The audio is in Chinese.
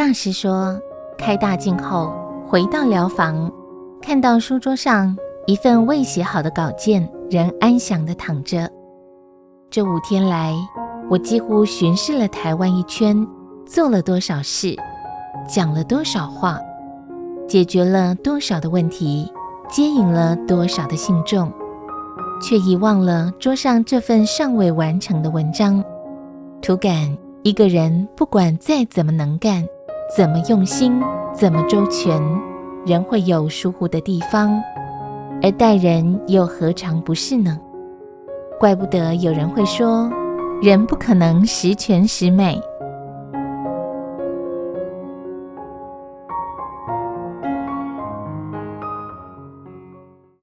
大师说，开大镜后回到疗房，看到书桌上一份未写好的稿件仍安详地躺着。这五天来，我几乎巡视了台湾一圈，做了多少事，讲了多少话，解决了多少的问题，接引了多少的信众，却遗忘了桌上这份尚未完成的文章。突感一个人不管再怎么能干，怎么用心，怎么周全，人会有疏忽的地方，而待人又何尝不是呢？怪不得有人会说，人不可能十全十美，